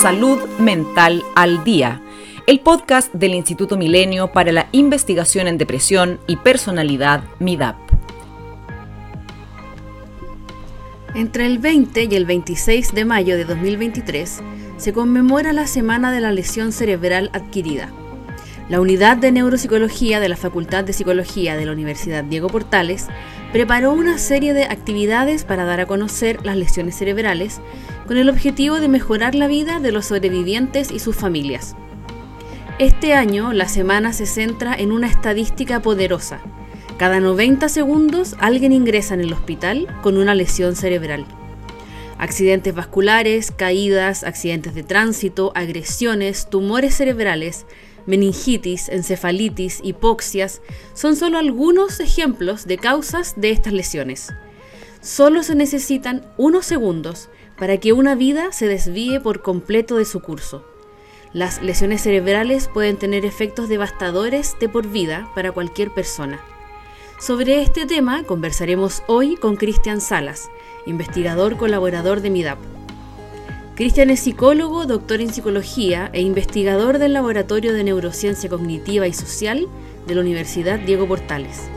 Salud Mental al Día, el podcast del Instituto Milenio para la Investigación en Depresión y Personalidad MIDAP. Entre el 20 y el 26 de mayo de 2023 se conmemora la Semana de la Lesión Cerebral Adquirida. La Unidad de Neuropsicología de la Facultad de Psicología de la Universidad Diego Portales preparó una serie de actividades para dar a conocer las lesiones cerebrales con el objetivo de mejorar la vida de los sobrevivientes y sus familias. Este año la semana se centra en una estadística poderosa. Cada 90 segundos alguien ingresa en el hospital con una lesión cerebral. Accidentes vasculares, caídas, accidentes de tránsito, agresiones, tumores cerebrales, meningitis, encefalitis, hipoxias, son solo algunos ejemplos de causas de estas lesiones. Solo se necesitan unos segundos para que una vida se desvíe por completo de su curso. Las lesiones cerebrales pueden tener efectos devastadores de por vida para cualquier persona. Sobre este tema conversaremos hoy con Cristian Salas, investigador colaborador de MIDAP. Cristian es psicólogo, doctor en psicología e investigador del Laboratorio de Neurociencia Cognitiva y Social de la Universidad Diego Portales.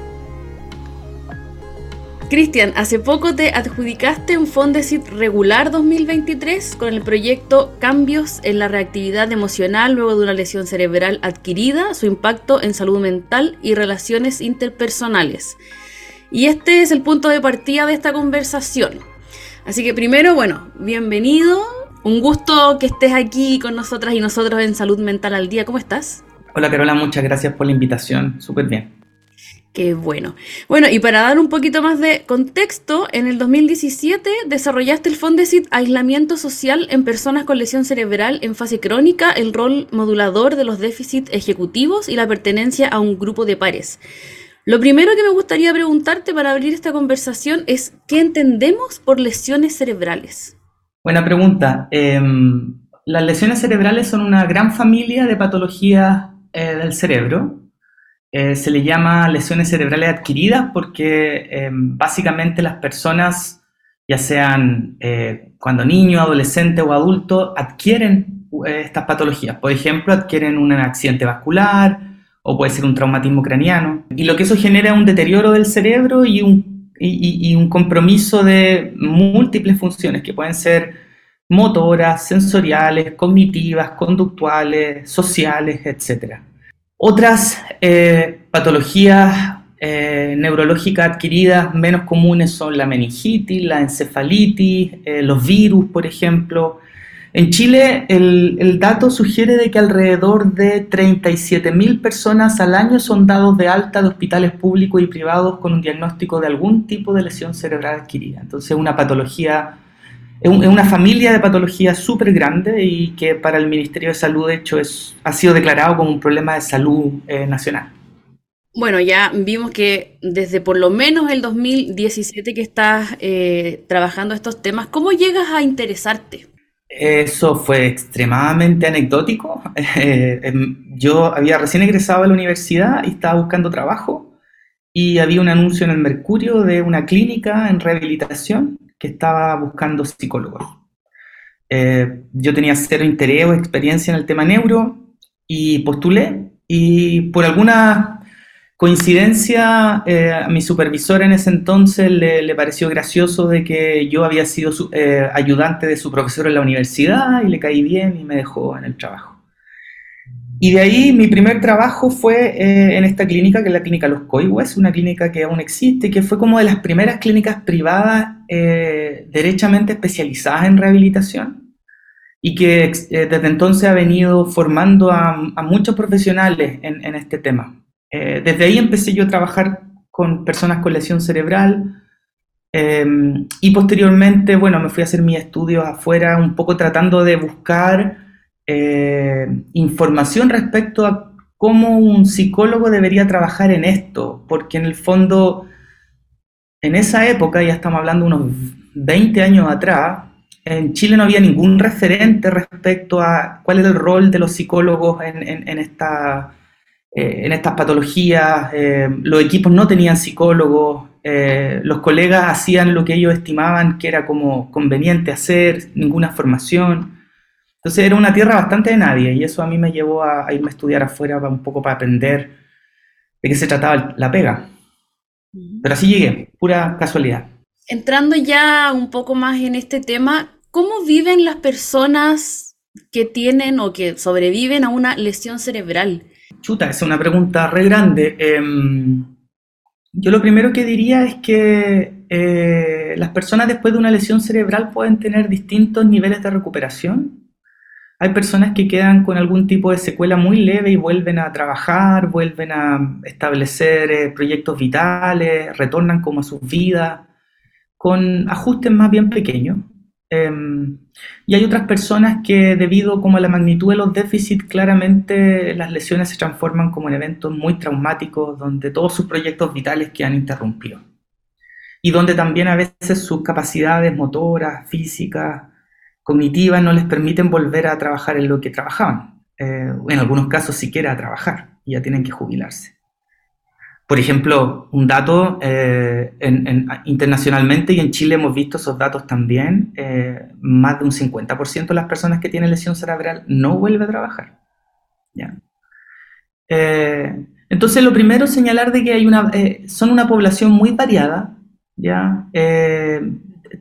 Cristian, hace poco te adjudicaste un Fondesit regular 2023 con el proyecto Cambios en la reactividad emocional luego de una lesión cerebral adquirida, su impacto en salud mental y relaciones interpersonales. Y este es el punto de partida de esta conversación. Así que primero, bueno, bienvenido, un gusto que estés aquí con nosotras y nosotros en Salud Mental al Día. ¿Cómo estás? Hola Carola, muchas gracias por la invitación. Súper bien. Qué bueno. Bueno, y para dar un poquito más de contexto, en el 2017 desarrollaste el Fondesit Aislamiento Social en Personas con Lesión Cerebral en Fase Crónica, el rol modulador de los déficits ejecutivos y la pertenencia a un grupo de pares. Lo primero que me gustaría preguntarte para abrir esta conversación es, ¿qué entendemos por lesiones cerebrales? Buena pregunta. Em, las lesiones cerebrales son una gran familia de patologías eh, del cerebro. Eh, se le llama lesiones cerebrales adquiridas porque em, básicamente las personas, ya sean eh, cuando niño, adolescente o adulto, adquieren estas patologías. Por ejemplo, adquieren un accidente vascular o puede ser un traumatismo craneano. Y lo que eso genera es un deterioro del cerebro y un y, un compromiso de múltiples funciones que pueden ser motoras, sensoriales, cognitivas, conductuales, sociales, etc. Otras eh, patologías eh, neurológicas adquiridas menos comunes son la meningitis, la encefalitis, eh, los virus, por ejemplo, en Chile, el, dato sugiere de que alrededor de 37.000 personas al año son dados de alta de hospitales públicos y privados con un diagnóstico de algún tipo de lesión cerebral adquirida. Entonces, una patología, es una familia de patologías súper grande y que para el Ministerio de Salud, de hecho, es, ha sido declarado como un problema de salud eh, nacional. Bueno, ya vimos que desde por lo menos el 2017 que estás eh, trabajando estos temas, ¿cómo llegas a interesarte? Eso fue extremadamente anecdótico. Eh, em, yo había recién egresado a la universidad y estaba buscando trabajo y había un anuncio en el Mercurio de una clínica en rehabilitación que estaba buscando psicólogos. Eh, yo tenía cero interés o experiencia en el tema neuro y postulé y por alguna Coincidencia, eh, a mi supervisor en ese entonces le, pareció gracioso de que yo había sido eh, ayudante de su profesor en la universidad y le caí bien y me dejó en el trabajo. Y de ahí mi primer trabajo fue eh, en esta clínica, que es la clínica Los Coihues, una clínica que aún existe, que fue como de las primeras clínicas privadas derechamente especializadas en rehabilitación y que desde entonces ha venido formando a, muchos profesionales en este tema. Eh, desde ahí empecé yo a trabajar con personas con lesión cerebral em, y posteriormente, bueno, me fui a hacer mis estudios afuera un poco tratando de buscar eh, información respecto a cómo un psicólogo debería trabajar en esto, porque en el fondo, en esa época, ya estamos hablando unos 20 años atrás, en Chile no había ningún referente respecto a cuál era el rol de los psicólogos en esta eh, estas patologías, eh, los equipos no tenían psicólogos, eh, los colegas hacían lo que ellos estimaban que era como conveniente hacer, ninguna formación. Entonces era una tierra bastante de nadie y eso a mí me llevó a, irme a estudiar afuera un poco para aprender de qué se trataba la pega. Pero así llegué, pura casualidad. Entrando ya un poco más en este tema, ¿cómo viven las personas que tienen o que sobreviven a una lesión cerebral? Chuta, esa es una pregunta re grande. Em, yo lo primero que diría es que eh, las personas después de una lesión cerebral pueden tener distintos niveles de recuperación hay personas que quedan con algún tipo de secuela muy leve y vuelven a trabajar, vuelven a establecer eh, proyectos vitales, retornan como a sus vidas, con ajustes más bien pequeños. Em, y hay otras personas que debido como a la magnitud de los déficits, claramente las lesiones se transforman como en eventos muy traumáticos donde todos sus proyectos vitales quedan interrumpidos. Y donde también a veces sus capacidades motoras, físicas, cognitivas no les permiten volver a trabajar en lo que trabajaban. Eh, en algunos casos siquiera a trabajar, ya tienen que jubilarse. Por ejemplo, un dato eh, internacionalmente y en Chile hemos visto esos datos también, eh, más de un 50% de las personas que tienen lesión cerebral no vuelve a trabajar. entonces, lo primero es señalar de que hay una, son una población muy variada, ¿ya?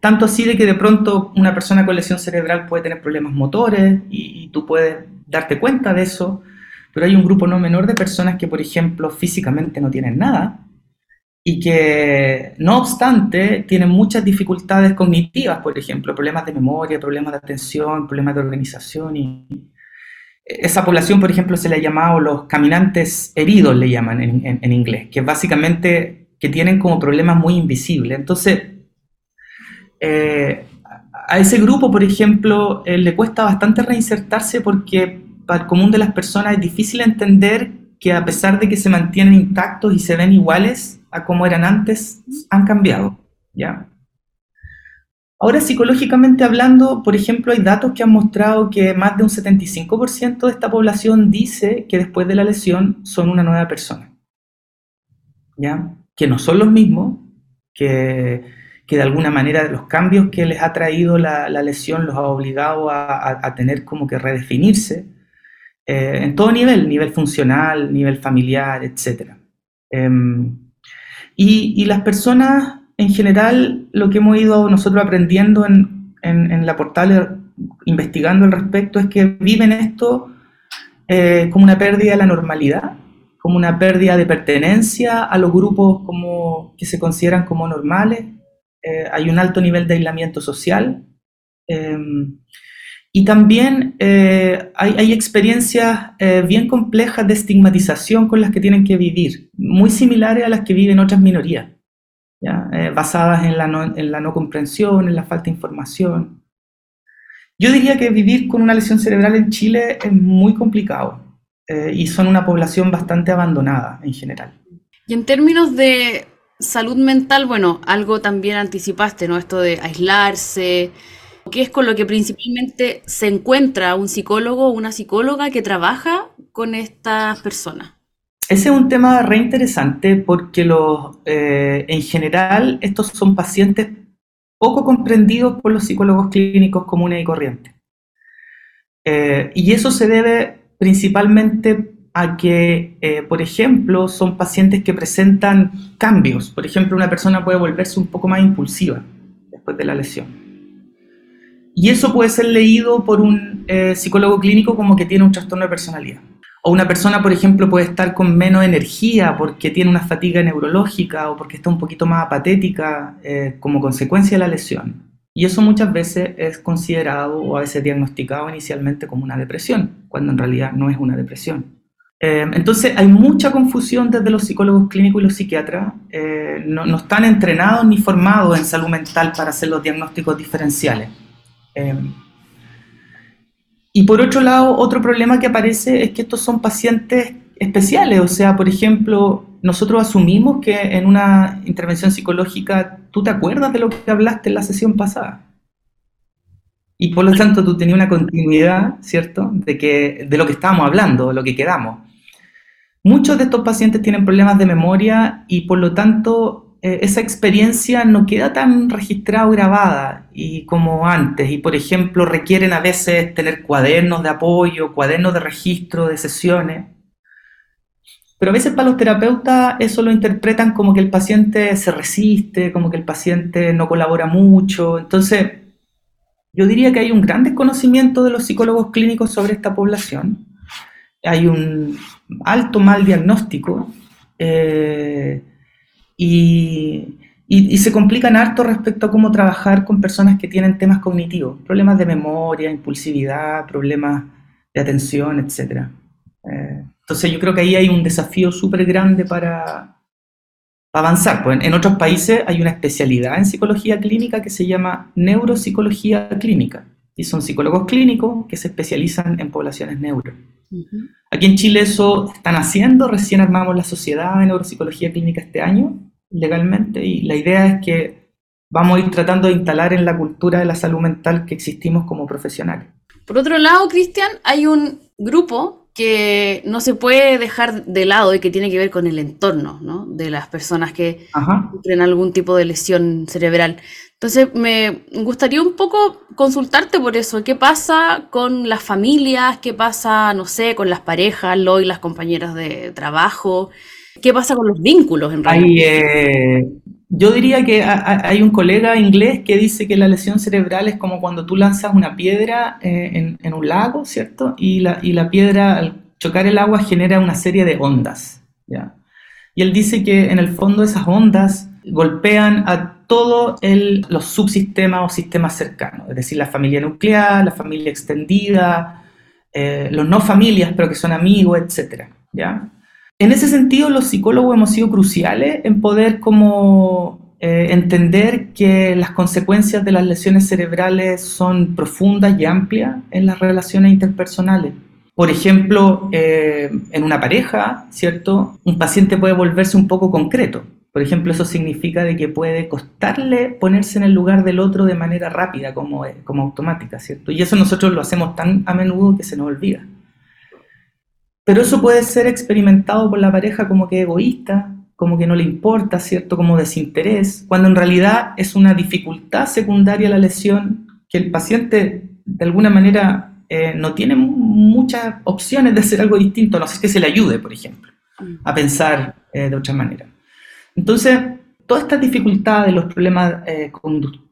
Tanto así de que de pronto una persona con lesión cerebral puede tener problemas motores y, tú puedes darte cuenta de eso, pero hay un grupo no menor de personas que, por ejemplo, físicamente no tienen nada y que, no obstante, tienen muchas dificultades cognitivas, por ejemplo, problemas de memoria, problemas de atención, problemas de organización y esa población, por ejemplo, se le ha llamado los caminantes heridos, le llaman en, en inglés, que básicamente que tienen como problemas muy invisibles. Entonces, eh, a ese grupo, por ejemplo, eh, le cuesta bastante reinsertarse porque para el común de las personas es difícil entender que a pesar de que se mantienen intactos y se ven iguales a como eran antes, han cambiado. ¿ya? Ahora, psicológicamente hablando, por ejemplo, hay datos que han mostrado que más de un 75% de esta población dice que después de la lesión son una nueva persona. ¿Ya? Que no son los mismos, que que de alguna manera los cambios que les ha traído la, lesión los ha obligado a, tener como que redefinirse eh, en todo nivel, nivel funcional, nivel familiar, etc. Em, y, las personas en general, lo que hemos ido nosotros aprendiendo en, la portal, investigando al respecto, es que viven esto eh, como una pérdida de la normalidad, como una pérdida de pertenencia a los grupos como, que se consideran como normales, eh, hay un alto nivel de aislamiento social em, y también eh, hay, experiencias eh, bien complejas de estigmatización con las que tienen que vivir, muy similares a las que viven otras minorías, basadas en la, no, en la no comprensión, en la falta de información. Yo diría que vivir con una lesión cerebral en Chile es muy complicado y son una población bastante abandonada en general. Y en términos de salud mental, bueno, algo también anticipaste, ¿no? Esto de aislarse, ¿qué es con lo que principalmente se encuentra un psicólogo o una psicóloga que trabaja con estas personas. Ese es un tema re interesante porque los, eh, en general estos son pacientes poco comprendidos por los psicólogos clínicos comunes y corrientes. Eh, y eso se debe principalmente a que, eh, por ejemplo, son pacientes que presentan cambios. Por ejemplo, una persona puede volverse un poco más impulsiva después de la lesión. Y eso puede ser leído por un eh, psicólogo clínico como que tiene un trastorno de personalidad. O una persona, por ejemplo, puede estar con menos energía porque tiene una fatiga neurológica o porque está un poquito más apatética eh, como consecuencia de la lesión. Y eso muchas veces es considerado o a veces diagnosticado inicialmente como una depresión, cuando en realidad no es una depresión. Eh, entonces hay mucha confusión desde los psicólogos clínicos y los psiquiatras. Eh, no, están entrenados ni formados en salud mental para hacer los diagnósticos diferenciales. Eh, y por otro lado, otro problema que aparece es que estos son pacientes especiales. O sea, por ejemplo, nosotros asumimos que en una intervención psicológica tú te acuerdas de lo que hablaste en la sesión pasada. Y por lo tanto tú tenías una continuidad, ¿cierto?, de, que, de lo que estábamos hablando, de lo que quedamos. Muchos de estos pacientes tienen problemas de memoria y por lo tanto eh, esa experiencia no queda tan registrada o grabada y como antes. Y por ejemplo, requieren a veces tener cuadernos de apoyo, cuadernos de registro de sesiones. Pero a veces para los terapeutas eso lo interpretan como que el paciente se resiste, como que el paciente no colabora mucho. Entonces, yo diría que hay un gran desconocimiento de los psicólogos clínicos sobre esta población. Hay un alto mal diagnóstico. Eh, y, se complican harto respecto a cómo trabajar con personas que tienen temas cognitivos, problemas de memoria, impulsividad, problemas de atención, etc. Eh, entonces yo creo que ahí hay un desafío súper grande para, avanzar. Pues en, otros países hay una especialidad en psicología clínica que se llama neuropsicología clínica. Y son psicólogos clínicos que se especializan en poblaciones neuro. Aquí en Chile eso están haciendo, recién armamos la sociedad de neuropsicología clínica este año legalmente y la idea es que vamos a ir tratando de instalar en la cultura de la salud mental que existimos como profesionales. Por otro lado, Cristian, hay un grupo que no se puede dejar de lado y que tiene que ver con el entorno ¿no? de las personas que tienen algún tipo de lesión cerebral. Entonces, me gustaría un poco consultarte por eso. ¿Qué pasa con las familias? ¿Qué pasa, no sé, con las parejas, lo y las compañeras de trabajo? ¿Qué pasa con los vínculos en realidad? Eh, yo diría que hay un colega inglés que dice que la lesión cerebral es como cuando tú lanzas una piedra eh, en, un lago, ¿cierto? Y la, y la, piedra al chocar el agua genera una serie de ondas, ¿ya? Y él dice que en el fondo esas ondas golpean a todos los subsistemas o sistemas cercanos, es decir, la familia nuclear, la familia extendida, eh, los no familias, pero que son amigos, etc. En ese sentido, los psicólogos hemos sido cruciales en poder como eh, entender que las consecuencias de las lesiones cerebrales son profundas y amplias en las relaciones interpersonales. Por ejemplo, eh, en una pareja, ¿cierto? Un paciente puede volverse un poco concreto. Por ejemplo, eso significa de que puede costarle ponerse en el lugar del otro de manera rápida, como, como automática, ¿cierto? Y eso nosotros lo hacemos tan a menudo que se nos olvida. Pero eso puede ser experimentado por la pareja como que egoísta, como que no le importa, ¿cierto? Como desinterés, cuando en realidad es una dificultad secundaria a la lesión que el paciente de alguna manera eh, no tiene muchas opciones de hacer algo distinto, no sé que se le ayude, por ejemplo, mm. a pensar eh, de otra manera. Entonces, todas estas dificultades, los problemas eh,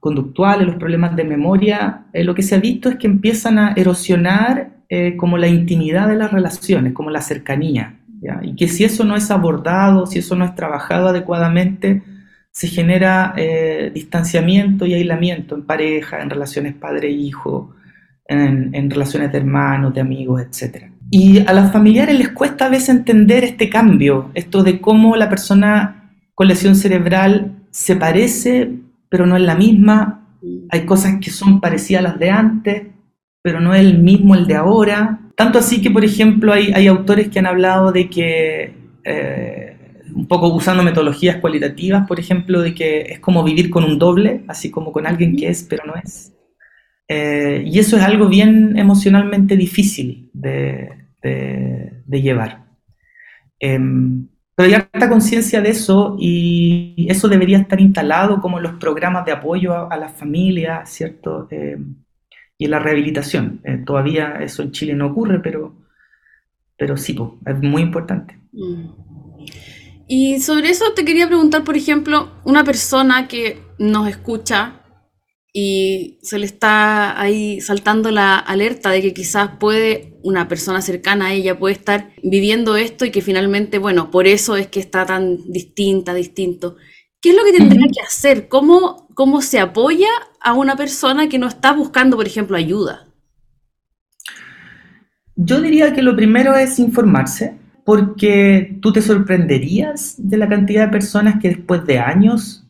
conductuales, los problemas de memoria, lo que se ha visto es que empiezan a erosionar eh, como la intimidad de las relaciones, como la cercanía, y que si eso no es abordado, si eso no es trabajado adecuadamente, se genera eh, distanciamiento y aislamiento en pareja, en relaciones padre-hijo, en, en, relaciones de hermanos, de amigos, etc. Y a los familiares les cuesta a veces entender este cambio, esto de cómo la persona con lesión cerebral se parece, pero no es la misma, hay cosas que son parecidas a las de antes, pero no es el mismo el de ahora. Tanto así que, por ejemplo, hay, hay autores que han hablado de que, eh, un poco usando metodologías cualitativas, por ejemplo, de que es como vivir con un doble, así como con alguien que es, pero no es. Eh, y eso es algo bien emocionalmente difícil de, de, llevar. Em, pero hay harta conciencia de eso y eso debería estar instalado como los programas de apoyo a, a las familias, ¿cierto? Em, y en la rehabilitación. Eh, todavía eso en Chile no ocurre, pero, pero sí, es muy importante. Mm. Y sobre eso te quería preguntar, por ejemplo, una persona que nos escucha y se le está ahí saltando la alerta de que quizás puede, una persona cercana a ella puede estar viviendo esto y que finalmente, bueno, por eso es que está tan distinta, distinto. ¿Qué es lo que tendría que hacer? ¿Cómo, ¿Cómo se apoya a una persona que no está buscando, por ejemplo, ayuda? Yo diría que lo primero es informarse, porque tú te sorprenderías de la cantidad de personas que después de años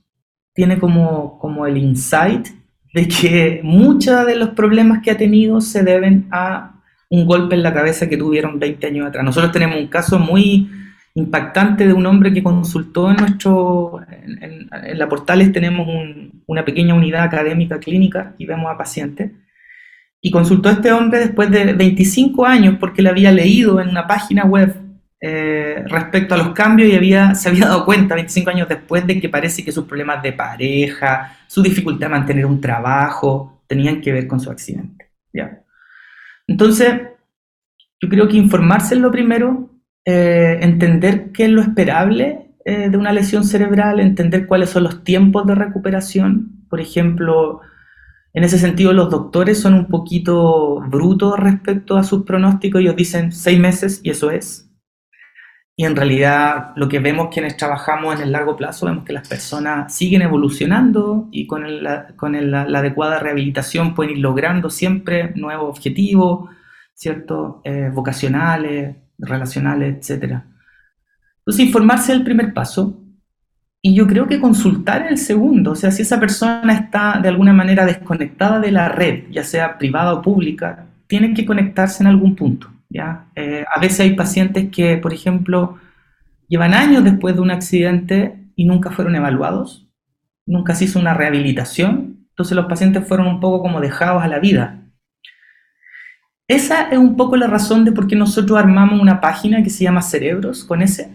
tiene como, como el insight de que muchos de los problemas que ha tenido se deben a un golpe en la cabeza que tuvieron 20 años atrás. Nosotros tenemos un caso muy impactante de un hombre que consultó en nuestro, en, la Portales tenemos una pequeña unidad académica clínica y vemos a pacientes, y consultó a este hombre después de 25 años porque le había leído en una página web eh, respecto a los cambios y había, se había dado cuenta 25 años después de que parece que sus problemas de pareja, su dificultad de mantener un trabajo, tenían que ver con su accidente. ¿ya? Entonces, yo creo que informarse es lo primero, eh, entender qué es lo esperable eh, de una lesión cerebral, entender cuáles son los tiempos de recuperación. Por ejemplo, en ese sentido los doctores son un poquito brutos respecto a sus pronósticos. Ellos dicen seis meses y eso es. Y en realidad lo que vemos quienes trabajamos en el largo plazo, vemos que las personas siguen evolucionando y con, la, adecuada rehabilitación pueden ir logrando siempre nuevos objetivos, ¿cierto? Eh, vocacionales, relacionales, etc. Entonces, informarse es el primer paso. Y yo creo que consultar es el segundo. O sea, si esa persona está de alguna manera desconectada de la red, ya sea privada o pública, tienen que conectarse en algún punto. ¿Ya? Eh, a veces hay pacientes que, por ejemplo, llevan años después de un accidente y nunca fueron evaluados, nunca se hizo una rehabilitación, entonces los pacientes fueron un poco como dejados a la vida. Esa es un poco la razón de por qué nosotros armamos una página que se llama Cerebros con S,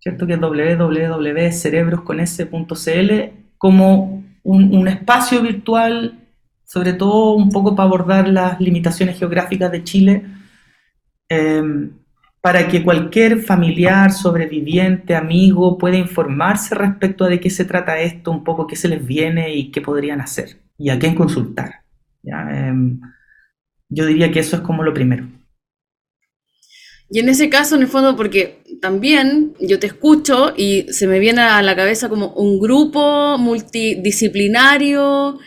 ¿cierto? Que es www.cerebrosconS.cl como un, un espacio virtual, sobre todo un poco para abordar las limitaciones geográficas de Chile, Em, para que cualquier familiar, sobreviviente, amigo pueda informarse respecto a de qué se trata esto, un poco qué se les viene y qué podrían hacer y a quién consultar. Em, yo diría que eso es como lo primero. Y en ese caso, en el fondo, porque también yo te escucho y se me viene a la cabeza como un grupo multidisciplinario,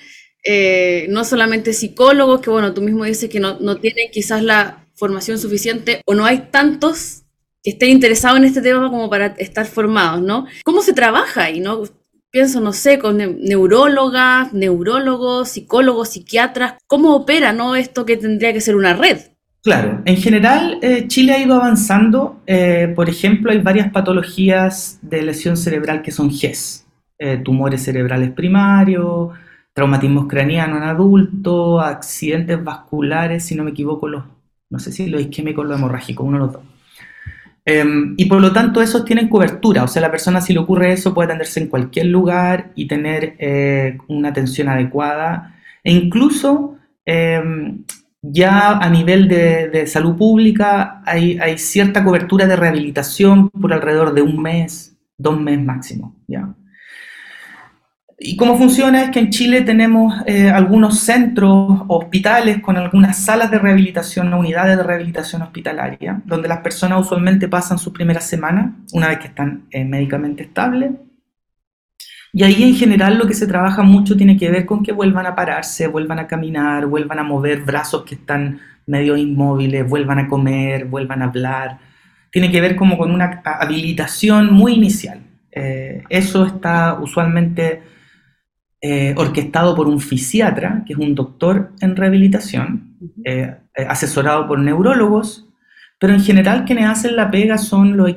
eh, no solamente psicólogos, que bueno, tú mismo dices que no, no tienen quizás la formación suficiente o no hay tantos que estén interesados en este tema como para estar formados, ¿no? ¿Cómo se trabaja ahí, no? Pienso, no sé, con neurólogas, neurólogos, psicólogos, psiquiatras, ¿cómo opera, no? Esto que tendría que ser una red. Claro, en general eh, Chile ha ido avanzando. Eh, por ejemplo, hay varias patologías de lesión cerebral que son GES, eh, tumores cerebrales primarios, traumatismos craneanos en adultos, accidentes vasculares, si no me equivoco, los no sé si lo isquémico o lo hemorrágico, uno de los dos. Em, y por lo tanto esos tienen cobertura, o sea, la persona si le ocurre eso puede atenderse en cualquier lugar y tener eh, una atención adecuada. E incluso em, ya a nivel de, salud pública hay, hay, cierta cobertura de rehabilitación por alrededor de un mes, dos meses máximo. ¿ya? Y cómo funciona es que en Chile tenemos eh, algunos centros, hospitales con algunas salas de rehabilitación, unidades de rehabilitación hospitalaria, donde las personas usualmente pasan sus primeras semanas, una vez que están eh, médicamente estables. Y ahí en general lo que se trabaja mucho tiene que ver con que vuelvan a pararse, vuelvan a caminar, vuelvan a mover brazos que están medio inmóviles, vuelvan a comer, vuelvan a hablar. Tiene que ver como con una habilitación muy inicial. Eh, eso está usualmente eh, orquestado por un fisiatra, que es un doctor en rehabilitación, eh, eh, asesorado por neurólogos, pero en general quienes hacen la pega son los,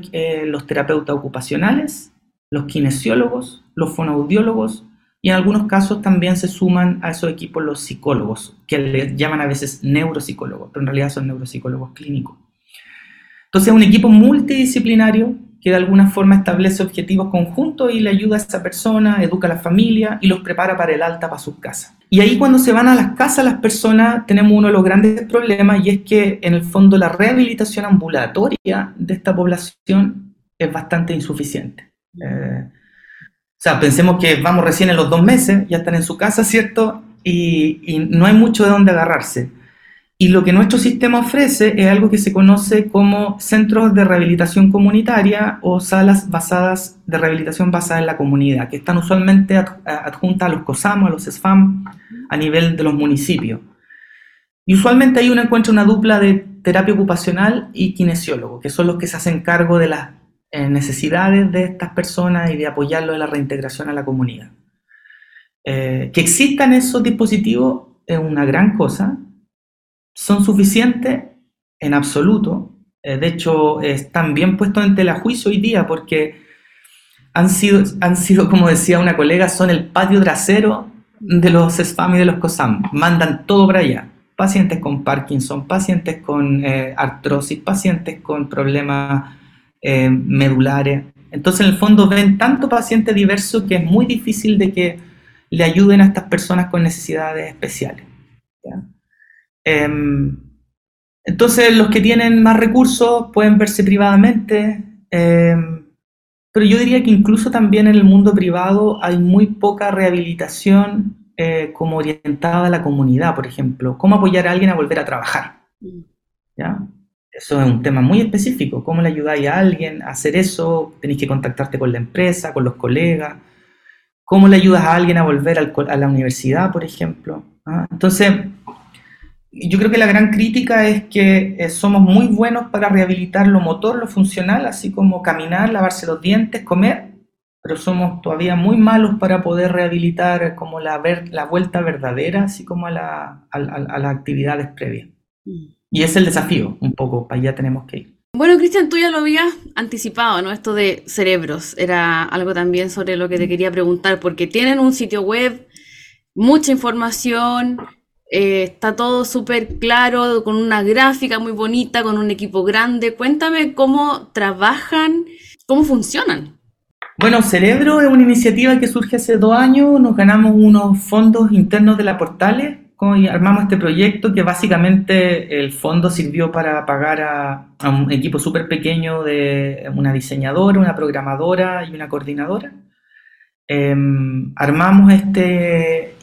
los terapeutas ocupacionales, los kinesiólogos, los fonoaudiólogos y en algunos casos también se suman a esos equipos los psicólogos, que le llaman a veces neuropsicólogos, pero en realidad son neuropsicólogos clínicos. Entonces es un equipo multidisciplinario que de alguna forma establece objetivos conjuntos y le ayuda a esa persona, educa a la familia y los prepara para el alta para sus casas. Y ahí cuando se van a las casas las personas tenemos uno de los grandes problemas y es que en el fondo la rehabilitación ambulatoria de esta población es bastante insuficiente. Eh, o sea, pensemos que vamos recién en los dos meses, ya están en su casa, ¿cierto? Y, y no hay mucho de dónde agarrarse. Y lo que nuestro sistema ofrece es algo que se conoce como centros de rehabilitación comunitaria o salas basadas de rehabilitación basada en la comunidad, que están usualmente adjuntas a los COSAM a los SFAM a nivel de los municipios. Y usualmente ahí uno encuentra una dupla de terapia ocupacional y kinesiólogo, que son los que se hacen cargo de las eh, necesidades de estas personas y de apoyarlo en la reintegración a la comunidad. Eh, que existan esos dispositivos es una gran cosa, son suficientes en absoluto. Eh, de hecho, están bien puestos en tela juicio hoy día porque han sido, han sido, como decía una colega, son el patio trasero de los SFAM y de los COSAM. Mandan todo para allá. Pacientes con Parkinson, pacientes con eh, artrosis, pacientes con problemas eh, medulares. Entonces, en el fondo, ven tanto paciente diverso que es muy difícil de que le ayuden a estas personas con necesidades especiales. Entonces, los que tienen más recursos pueden verse privadamente, em, pero yo diría que incluso también en el mundo privado hay muy poca rehabilitación eh, como orientada a la comunidad, por ejemplo. ¿Cómo apoyar a alguien a volver a trabajar? ¿Ya? Eso es un tema muy específico. ¿Cómo le ayudáis a alguien a hacer eso? Tenéis que contactarte con la empresa, con los colegas. ¿Cómo le ayudas a alguien a volver a la universidad, por ejemplo? ¿Ah? Entonces, yo creo que la gran crítica es que eh, somos muy buenos para rehabilitar lo motor, lo funcional, así como caminar, lavarse los dientes, comer, pero somos todavía muy malos para poder rehabilitar como la, la vuelta verdadera, así como a, la, a, a las actividades previas. Mm. Y es el desafío, un poco, para allá tenemos que ir. Bueno, Cristian, tú ya lo habías anticipado, ¿no? Esto de cerebros, era algo también sobre lo que te quería preguntar, porque tienen un sitio web, mucha información, eh, está todo súper claro, con una gráfica muy bonita, con un equipo grande. Cuéntame cómo trabajan, cómo funcionan. Bueno, Cerebro es una iniciativa que surge hace dos años, nos ganamos unos fondos internos de la Portales armamos este proyecto que básicamente el fondo sirvió para pagar a, un equipo súper pequeño de una diseñadora, una programadora y una coordinadora. Em, armamos este,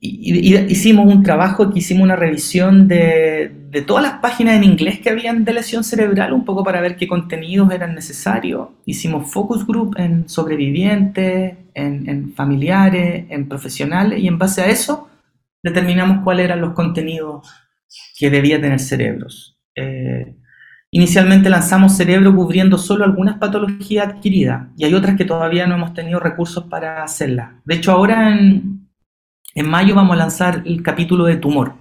hicimos un trabajo que hicimos una revisión de, todas las páginas en inglés que habían de lesión cerebral, un poco para ver qué contenidos eran necesarios. Hicimos focus group en sobrevivientes, en, en familiares, en profesionales, y en base a eso determinamos cuáles eran los contenidos que debía tener cerebros. Eh, inicialmente lanzamos cerebro cubriendo solo algunas patologías adquiridas y hay otras que todavía no hemos tenido recursos para hacerlas. De hecho, ahora en, en mayo vamos a lanzar el capítulo de tumor,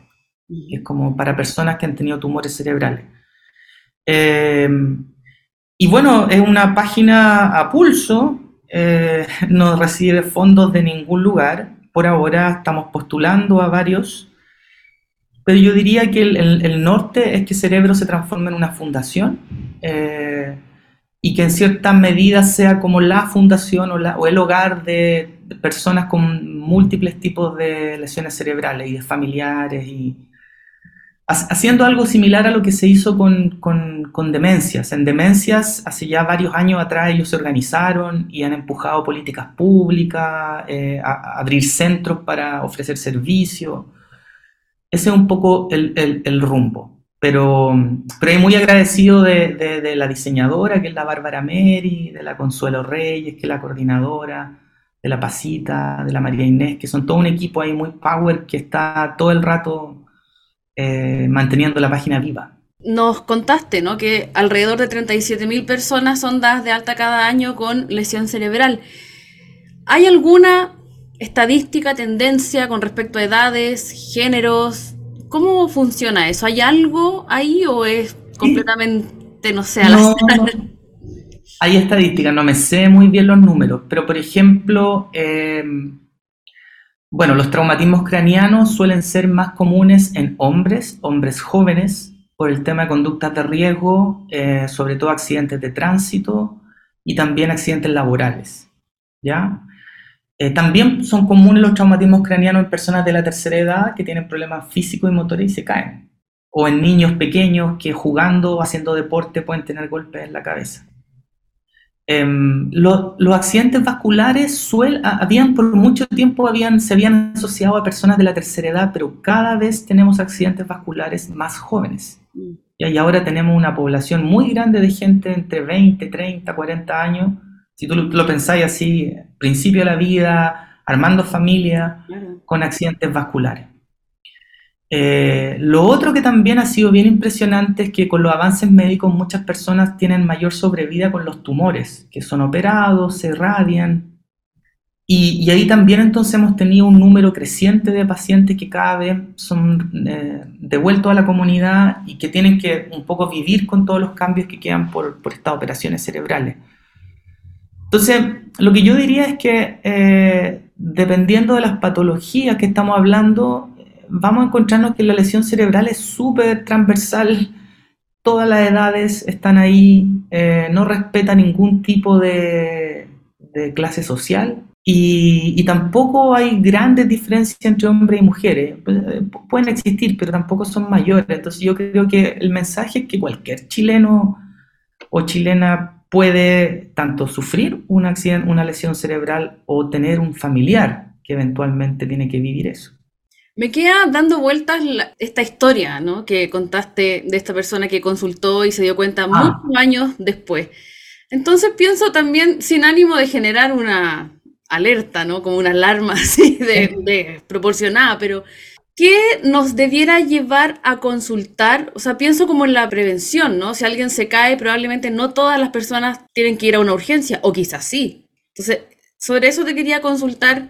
que es como para personas que han tenido tumores cerebrales. Eh, y bueno, es una página a pulso, eh, no recibe fondos de ningún lugar, por ahora estamos postulando a varios, pero yo diría que el, norte es que Cerebro se transforme en una fundación eh, y que en cierta medida sea como la fundación o, el hogar de, personas con múltiples tipos de lesiones cerebrales y de familiares y, haciendo algo similar a lo que se hizo con, con, demencias. En demencias, hace ya varios años atrás, ellos se organizaron y han empujado políticas públicas, eh, a, abrir centros para ofrecer servicios. Ese es un poco el, el, rumbo. Pero, pero muy agradecido de, de, la diseñadora, que es la Bárbara Meri, de la Consuelo Reyes, que es la coordinadora, de la Pasita, de la María Inés, que son todo un equipo ahí muy power que está todo el rato eh, manteniendo la página viva. Nos contaste, ¿no? Que alrededor de 37.000 personas son dadas de alta cada año con lesión cerebral. ¿Hay alguna estadística, tendencia con respecto a edades, géneros? ¿Cómo funciona eso? ¿Hay algo ahí o es completamente, no sé, a la Hay estadísticas, no me sé muy bien los números, pero por ejemplo, eh, bueno, los traumatismos craneanos suelen ser más comunes en hombres, hombres jóvenes, por el tema de conductas de riesgo, eh, sobre todo accidentes de tránsito y también accidentes laborales. ¿ya? Eh, también son comunes los traumatismos craneanos en personas de la tercera edad que tienen problemas físicos y motores y se caen. O en niños pequeños que jugando o haciendo deporte pueden tener golpes en la cabeza. Em, los accidentes vasculares suel, habían por mucho tiempo habían, se habían asociado a personas de la tercera edad, pero cada vez tenemos accidentes vasculares más jóvenes. Mm. Y ahora tenemos una población muy grande de gente entre 20, 30, 40 años. Si tú lo, pensáis así, principio de la vida, armando familia, con accidentes vasculares. Eh, lo otro que también ha sido bien impresionante es que con los avances médicos muchas personas tienen mayor sobrevida con los tumores, que son operados, se irradian. Y, ahí también entonces hemos tenido un número creciente de pacientes que cada vez son eh, devueltos a la comunidad y que tienen que un poco vivir con todos los cambios que quedan por, estas operaciones cerebrales. Entonces, lo que yo diría es que eh, dependiendo de las patologías que estamos hablando, vamos a encontrarnos que la lesión cerebral es súper transversal todas las edades están ahí, eh, no respeta ningún tipo de, clase social y, tampoco hay grandes diferencias entre hombres y mujeres. Eh, pueden existir, pero tampoco son mayores. Entonces yo creo que el mensaje es que cualquier chileno o chilena puede tanto sufrir un accidente, una lesión cerebral o tener un familiar que eventualmente tiene que vivir eso. Me queda dando vueltas esta historia, ¿no? Que contaste de esta persona que consultó y se dio cuenta ah. muchos años después. Entonces pienso también, sin ánimo de generar una alerta, ¿no? Como una alarma así de, proporcionada, pero ¿qué nos debiera llevar a consultar? O sea, pienso como en la prevención, ¿no? Si alguien se cae, probablemente no todas las personas tienen que ir a una urgencia, o quizás sí. Entonces, sobre eso te quería consultar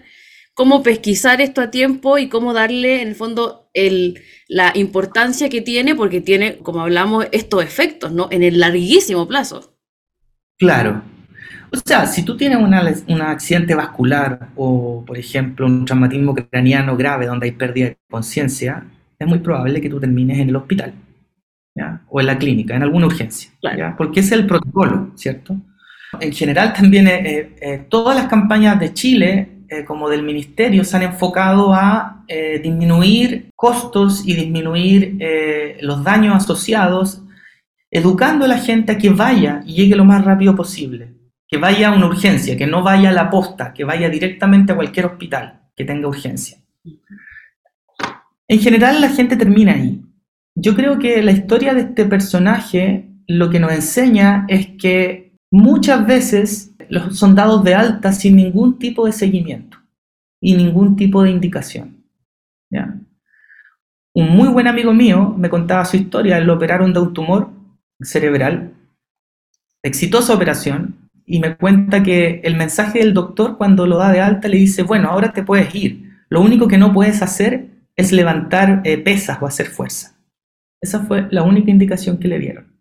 cómo pesquisar esto a tiempo y cómo darle, en el fondo, el, la importancia que tiene, porque tiene, como hablamos, estos efectos, ¿no? En el larguísimo plazo. Claro. O sea, si tú tienes un accidente vascular o, por ejemplo, un traumatismo craniano grave donde hay pérdida de conciencia, es muy probable que tú termines en el hospital ¿ya? o en la clínica, en alguna urgencia, ¿ya? porque es el protocolo, ¿cierto? En general también eh, eh, todas las campañas de Chile eh, como del ministerio se han enfocado a eh, disminuir costos y disminuir eh, los daños asociados, educando a la gente a que vaya y llegue lo más rápido posible, que vaya a una urgencia, que no vaya a la posta, que vaya directamente a cualquier hospital que tenga urgencia. En general la gente termina ahí. Yo creo que la historia de este personaje lo que nos enseña es que muchas veces los son dados de alta sin ningún tipo de seguimiento y ningún tipo de indicación. Un muy buen amigo mío me contaba su historia, lo operaron de un tumor cerebral, exitosa operación, y me cuenta que el mensaje del doctor cuando lo da de alta le dice, bueno, ahora te puedes ir, lo único que no puedes hacer es levantar eh, pesas o hacer fuerza. Esa fue la única indicación que le dieron.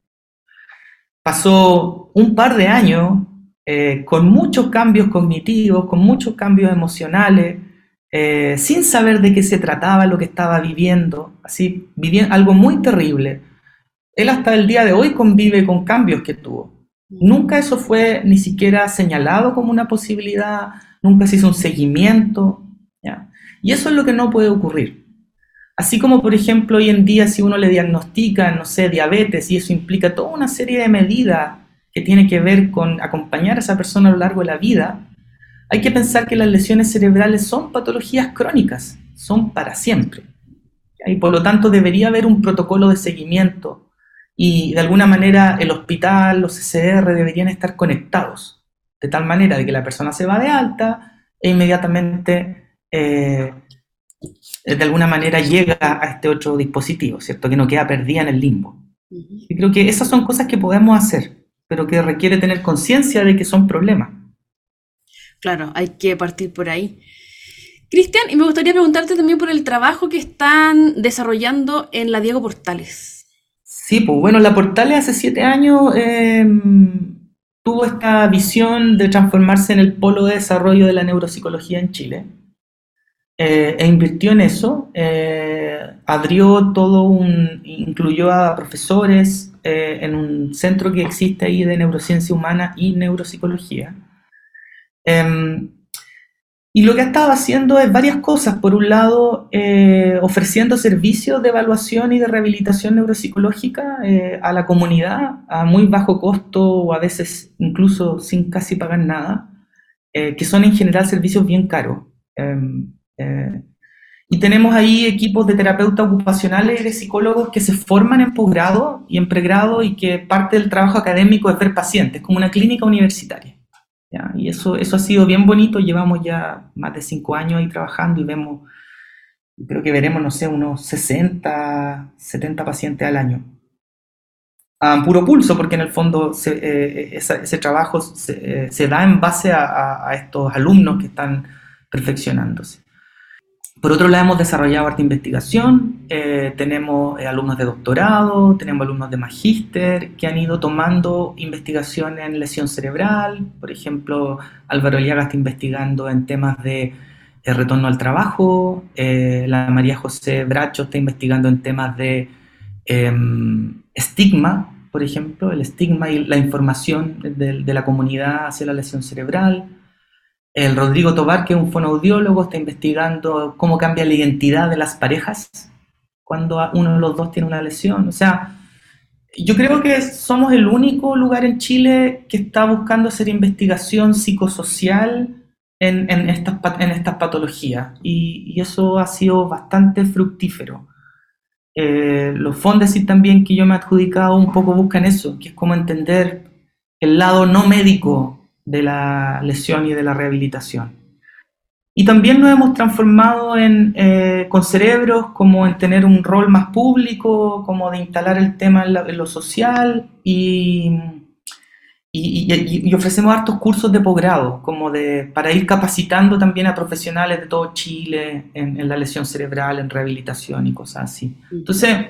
Pasó un par de años eh, con muchos cambios cognitivos, con muchos cambios emocionales, eh, sin saber de qué se trataba lo que estaba viviendo, así, viviendo algo muy terrible. Él hasta el día de hoy convive con cambios que tuvo. Nunca eso fue ni siquiera señalado como una posibilidad, nunca se hizo un seguimiento. Y eso es lo que no puede ocurrir. Así como, por ejemplo, hoy en día si uno le diagnostica, no sé, diabetes y eso implica toda una serie de medidas que tiene que ver con acompañar a esa persona a lo largo de la vida, hay que pensar que las lesiones cerebrales son patologías crónicas, son para siempre. Y por lo tanto debería haber un protocolo de seguimiento y de alguna manera el hospital, los CCR deberían estar conectados, de tal manera de que la persona se va de alta e inmediatamente eh, de alguna manera llega a este otro dispositivo, ¿cierto? Que no queda perdida en el limbo. Y creo que esas son cosas que podemos hacer pero que requiere tener conciencia de que son problemas. Claro, hay que partir por ahí. Cristian, y me gustaría preguntarte también por el trabajo que están desarrollando en la Diego Portales. Sí, pues bueno, la Portales hace siete años em, tuvo esta visión de transformarse en el polo de desarrollo de la neuropsicología en Chile. Eh, e invirtió en eso, eh, abrió todo un, incluyó a profesores, eh, en un centro que existe ahí de neurociencia humana y neuropsicología. Em, y lo que ha estado haciendo es varias cosas. Por un lado, eh, ofreciendo servicios de evaluación y de rehabilitación neuropsicológica eh, a la comunidad a muy bajo costo o a veces incluso sin casi pagar nada, que son en general servicios bien caros. Em, y tenemos ahí equipos de terapeutas ocupacionales y de psicólogos que se forman en posgrado y en pregrado y que parte del trabajo académico es ver pacientes, como una clínica universitaria. Y eso, eso ha sido bien bonito, llevamos ya más de cinco años ahí trabajando y vemos, creo que veremos, no sé, unos 60, 70 pacientes al año. A puro pulso, porque en el fondo eh, ese, trabajo se, eh, se, da en base a, a estos alumnos que están perfeccionándose. Por otro lado, hemos desarrollado arte investigación, eh, tenemos eh, alumnos de doctorado, tenemos alumnos de magíster que han ido tomando investigación en lesión cerebral. Por ejemplo, Álvaro Aliaga está investigando en temas de eh, retorno al trabajo, la María José Bracho está investigando en temas de em, estigma, por ejemplo, el estigma y la información de, de la comunidad hacia la lesión cerebral. El Rodrigo Tobar, que es un fonoaudiólogo, está investigando cómo cambia la identidad de las parejas cuando uno de los dos tiene una lesión. O sea, yo creo que somos el único lugar en Chile que está buscando hacer investigación psicosocial en, en, estas, patologías y, eso ha sido bastante fructífero. Eh, los fondos y también que yo me he adjudicado un poco buscan eso, que es como entender el lado no médico de la lesión y de la rehabilitación. Y también nos hemos transformado en, eh, con cerebros como en tener un rol más público, como de instalar el tema en, lo social y, y, ofrecemos hartos cursos de posgrado, como de, para ir capacitando también a profesionales de todo Chile en, en la lesión cerebral, en rehabilitación y cosas así. Entonces,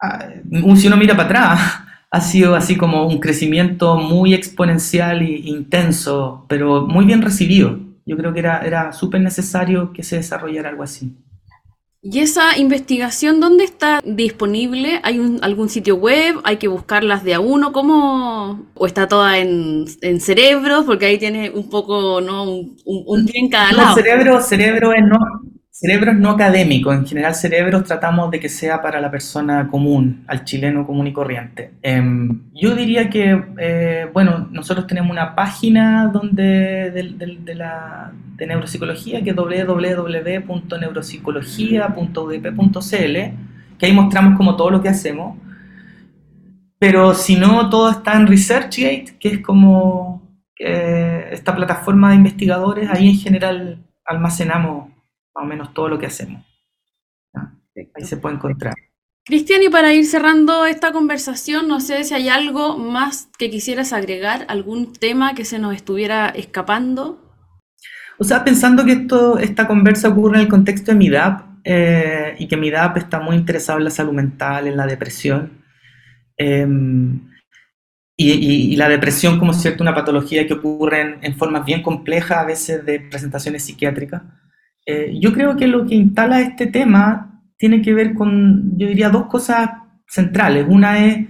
ah, si uno mira para atrás, ha sido así como un crecimiento muy exponencial e intenso, pero muy bien recibido. Yo creo que era, era súper necesario que se desarrollara algo así. ¿Y esa investigación dónde está disponible? ¿Hay un, algún sitio web? ¿Hay que buscarlas de a uno? ¿Cómo? ¿O está toda en, en cerebros? Porque ahí tiene un poco, ¿no? Un, un, en cada lado. cerebro, cerebro es no, Cerebros no académicos, en general cerebros tratamos de que sea para la persona común, al chileno común y corriente. Em, yo diría que, eh, bueno, nosotros tenemos una página donde de, la, de neuropsicología que es www.neuropsicología.udp.cl, que ahí mostramos como todo lo que hacemos. Pero si no, todo está en ResearchGate, que es como eh, esta plataforma de investigadores, ahí en general almacenamos más o menos todo lo que hacemos. Ahí se puede encontrar. Cristian, y para ir cerrando esta conversación, no sé si hay algo más que quisieras agregar, algún tema que se nos estuviera escapando. O sea, pensando que esto, esta conversa ocurre en el contexto de MIDAP eh, y que MIDAP está muy interesado en la salud mental, en la depresión. Em, y, la depresión como cierto una patología que ocurre en, en formas bien complejas, a veces de presentaciones psiquiátricas. Eh, yo creo que lo que instala este tema tiene que ver con, yo diría, dos cosas centrales. Una es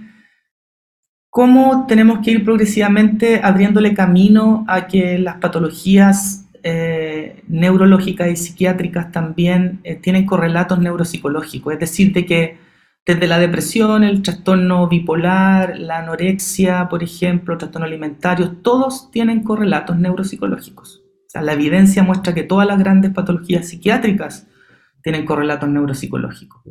cómo tenemos que ir progresivamente abriéndole camino a que las patologías eh, neurológicas y psiquiátricas también eh, tienen correlatos neuropsicológicos, es decir, de que desde la depresión, el trastorno bipolar, la anorexia, por ejemplo, trastorno alimentario, todos tienen correlatos neuropsicológicos la evidencia muestra que todas las grandes patologías psiquiátricas tienen correlatos neuropsicológicos.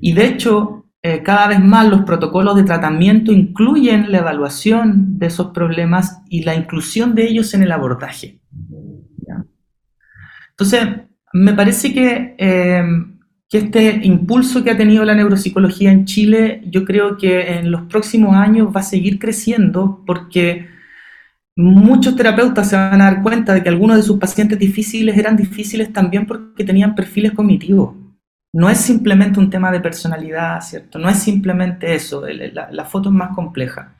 Y de hecho, eh, cada vez más los protocolos de tratamiento incluyen la evaluación de esos problemas y la inclusión de ellos en el abordaje. Entonces, me parece eh, que este impulso que ha tenido la neuropsicología en Chile, yo creo que en los próximos años va a seguir creciendo porque muchos terapeutas se van a dar cuenta de que algunos de sus pacientes difíciles eran difíciles también porque tenían perfiles cognitivos. No es simplemente un tema de personalidad, ¿cierto? No es simplemente eso, la, foto es más compleja.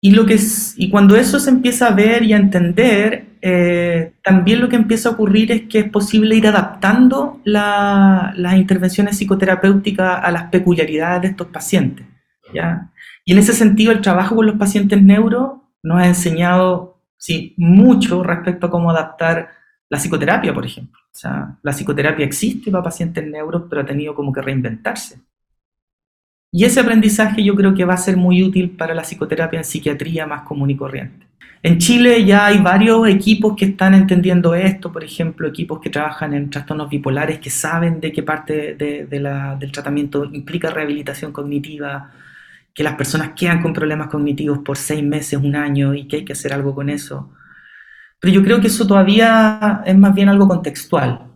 Y, lo que y cuando eso se empieza a ver y a entender, eh, también lo que empieza a ocurrir es que es posible ir adaptando las intervenciones psicoterapéuticas a las peculiaridades de estos pacientes. ¿ya? Y en ese sentido, el trabajo con los pacientes neuro nos ha enseñado sí, mucho respecto a cómo adaptar la psicoterapia, por ejemplo. O sea, la psicoterapia existe para pacientes neuros, pero ha tenido como que reinventarse. Y ese aprendizaje yo creo que va a ser muy útil para la psicoterapia en psiquiatría más común y corriente. En Chile ya hay varios equipos que están entendiendo esto, por ejemplo, equipos que trabajan en trastornos bipolares, que saben de qué parte del tratamiento implica rehabilitación cognitiva, que las personas quedan con problemas cognitivos por seis meses, un año y que hay que hacer algo con eso. Pero yo creo que eso todavía es más bien algo contextual.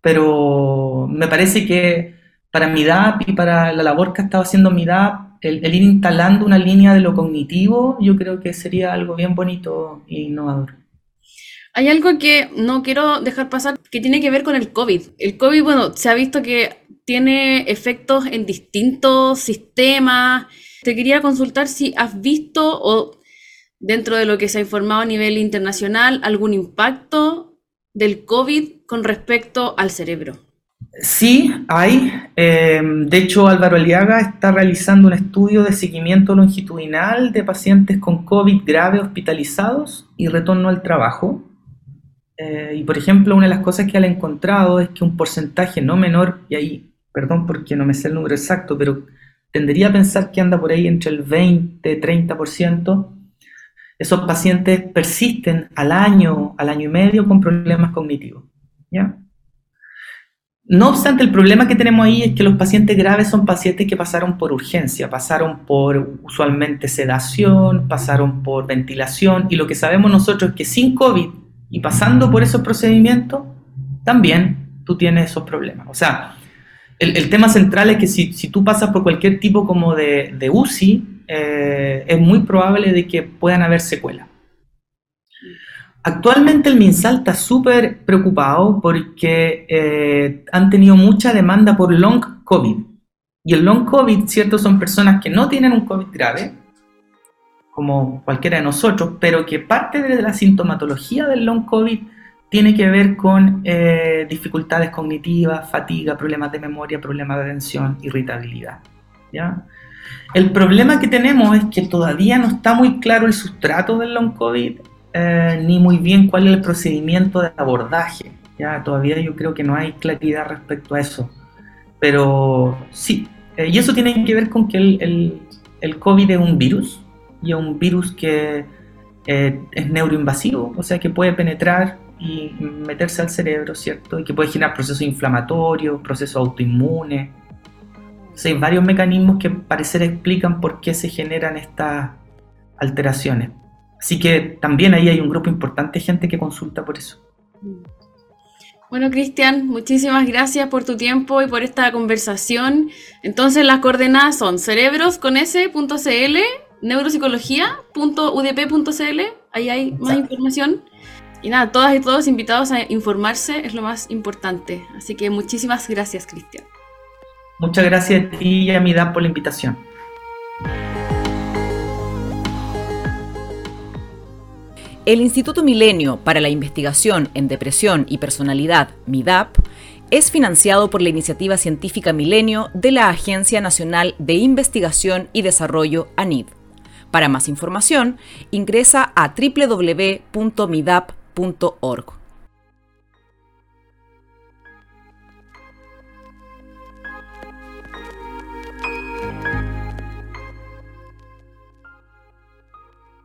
Pero me parece que para MIDAP y para la labor que ha estado haciendo MIDAP, el, el ir instalando una línea de lo cognitivo, yo creo que sería algo bien bonito e innovador. Hay algo que no quiero dejar pasar que tiene que ver con el COVID. El COVID, bueno, se ha visto que tiene efectos en distintos sistemas. Te quería consultar si has visto o dentro de lo que se ha informado a nivel internacional algún impacto del COVID con respecto al cerebro. Sí, hay. Eh, de hecho, Álvaro Aliaga está realizando un estudio de seguimiento longitudinal de pacientes con COVID grave hospitalizados y retorno al trabajo. Eh, y por ejemplo, una de las cosas que ha encontrado es que un porcentaje no menor, y ahí, perdón porque no me sé el número exacto, pero tendería a pensar que anda por ahí entre el 20 30%, esos pacientes persisten al año, al año y medio con problemas cognitivos. ¿ya? No obstante, el problema que tenemos ahí es que los pacientes graves son pacientes que pasaron por urgencia, pasaron por usualmente sedación, pasaron por ventilación, y lo que sabemos nosotros es que sin COVID y pasando por esos procedimientos, también tú tienes esos problemas. O sea, el, tema central es que si, tú pasas por cualquier tipo como de, UCI, eh, es muy probable de que puedan haber secuelas. Actualmente el MinSal está súper preocupado porque eh, han tenido mucha demanda por long COVID. Y el long COVID, ¿cierto? Son personas que no tienen un COVID grave, como cualquiera de nosotros, pero que parte de la sintomatología del long COVID tiene que ver con eh, dificultades cognitivas, fatiga, problemas de memoria, problemas de atención, irritabilidad. ¿ya? El problema que tenemos es que todavía no está muy claro el sustrato del long COVID eh, ni muy bien cuál es el procedimiento de abordaje. Todavía yo creo que no hay claridad respecto a eso. Pero sí, eh, y eso tiene que ver con que el, el, COVID es un virus y es un virus que eh, es neuroinvasivo, o sea que puede penetrar y meterse al cerebro, ¿cierto? Y que puede generar procesos inflamatorios, procesos autoinmunes. hay varios mecanismos que parecer explican por qué se generan estas alteraciones. Así que también ahí hay un grupo importante de gente que consulta por eso. Bueno, Cristian, muchísimas gracias por tu tiempo y por esta conversación. Entonces, las coordenadas son cerebros con s.cl, neuropsicología.udp.cl, ahí hay más información. Y nada, todas y todos invitados a informarse es lo más importante. Así que muchísimas gracias, Cristian. Muchas gracias a ti y a mi por la invitación. El Instituto Milenio para la Investigación en Depresión y Personalidad, MIDAP, es financiado por la iniciativa científica Milenio de la Agencia Nacional de Investigación y Desarrollo, ANID. Para más información, ingresa a www.midap.org.